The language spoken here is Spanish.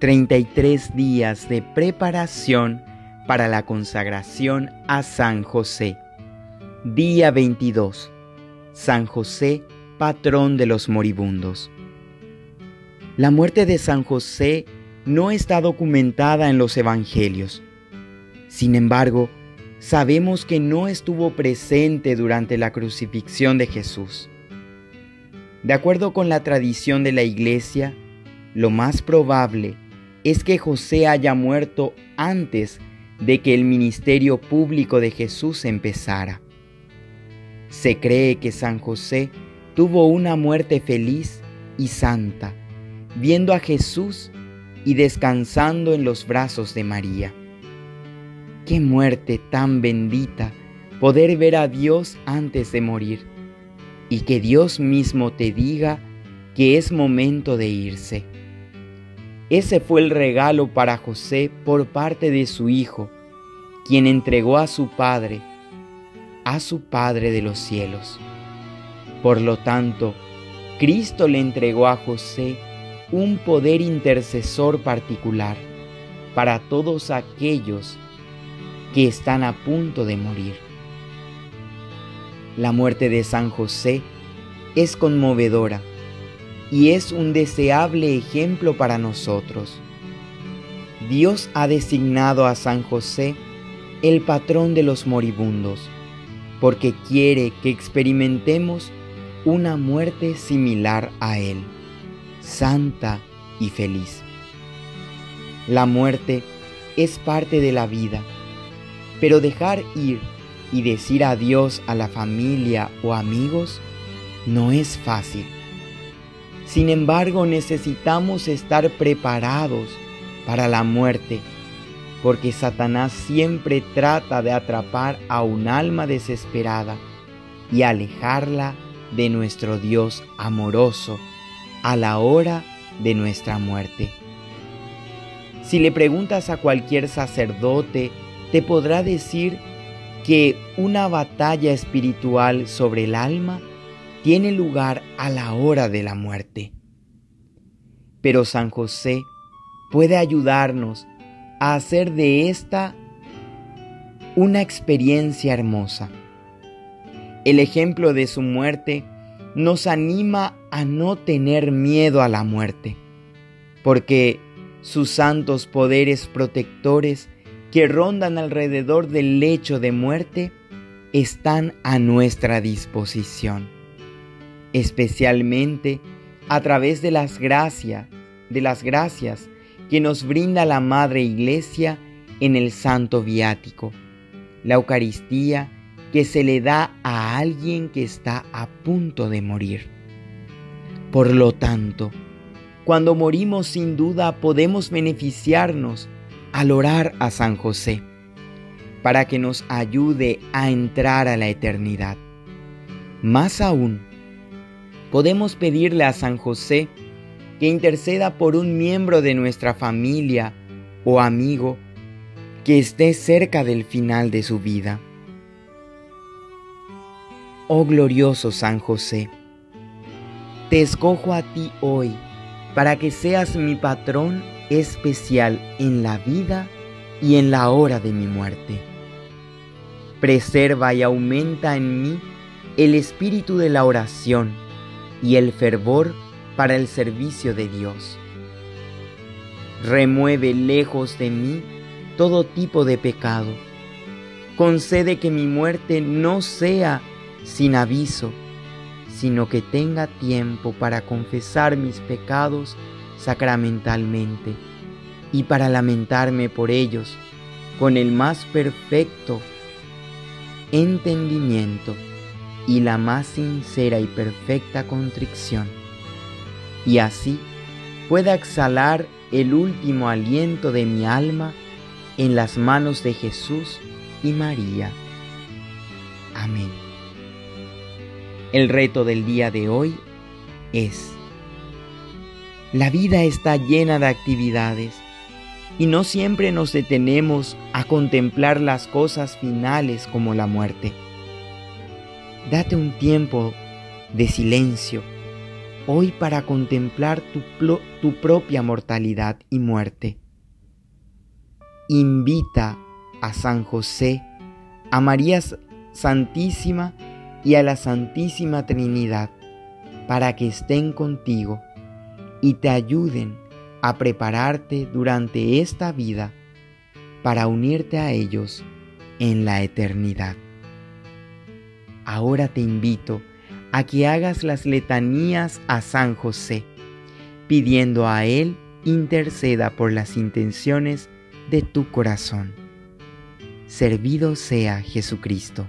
33 días de preparación para la consagración a San José. Día 22. San José, patrón de los moribundos. La muerte de San José no está documentada en los evangelios. Sin embargo, sabemos que no estuvo presente durante la crucifixión de Jesús. De acuerdo con la tradición de la Iglesia, lo más probable es que José haya muerto antes de que el ministerio público de Jesús empezara. Se cree que San José tuvo una muerte feliz y santa, viendo a Jesús y descansando en los brazos de María. Qué muerte tan bendita poder ver a Dios antes de morir y que Dios mismo te diga que es momento de irse. Ese fue el regalo para José por parte de su hijo, quien entregó a su Padre, a su Padre de los cielos. Por lo tanto, Cristo le entregó a José un poder intercesor particular para todos aquellos que están a punto de morir. La muerte de San José es conmovedora y es un deseable ejemplo para nosotros. Dios ha designado a San José el patrón de los moribundos, porque quiere que experimentemos una muerte similar a Él, santa y feliz. La muerte es parte de la vida, pero dejar ir y decir adiós a la familia o amigos no es fácil. Sin embargo, necesitamos estar preparados para la muerte, porque Satanás siempre trata de atrapar a un alma desesperada y alejarla de nuestro Dios amoroso a la hora de nuestra muerte. Si le preguntas a cualquier sacerdote, te podrá decir que una batalla espiritual sobre el alma tiene lugar a la hora de la muerte. Pero San José puede ayudarnos a hacer de esta una experiencia hermosa. El ejemplo de su muerte nos anima a no tener miedo a la muerte, porque sus santos poderes protectores que rondan alrededor del lecho de muerte están a nuestra disposición especialmente a través de las gracias, de las gracias que nos brinda la Madre Iglesia en el Santo Viático, la Eucaristía que se le da a alguien que está a punto de morir. Por lo tanto, cuando morimos sin duda podemos beneficiarnos al orar a San José, para que nos ayude a entrar a la eternidad. Más aún, podemos pedirle a San José que interceda por un miembro de nuestra familia o amigo que esté cerca del final de su vida. Oh glorioso San José, te escojo a ti hoy para que seas mi patrón especial en la vida y en la hora de mi muerte. Preserva y aumenta en mí el espíritu de la oración y el fervor para el servicio de Dios. Remueve lejos de mí todo tipo de pecado. Concede que mi muerte no sea sin aviso, sino que tenga tiempo para confesar mis pecados sacramentalmente y para lamentarme por ellos con el más perfecto entendimiento y la más sincera y perfecta contrición, y así pueda exhalar el último aliento de mi alma en las manos de Jesús y María. Amén. El reto del día de hoy es, la vida está llena de actividades y no siempre nos detenemos a contemplar las cosas finales como la muerte. Date un tiempo de silencio hoy para contemplar tu, propia mortalidad y muerte. Invita a San José, a María Santísima y a la Santísima Trinidad para que estén contigo y te ayuden a prepararte durante esta vida para unirte a ellos en la eternidad. Ahora te invito a que hagas las letanías a San José, pidiendo a Él interceda por las intenciones de tu corazón. Servido sea Jesucristo.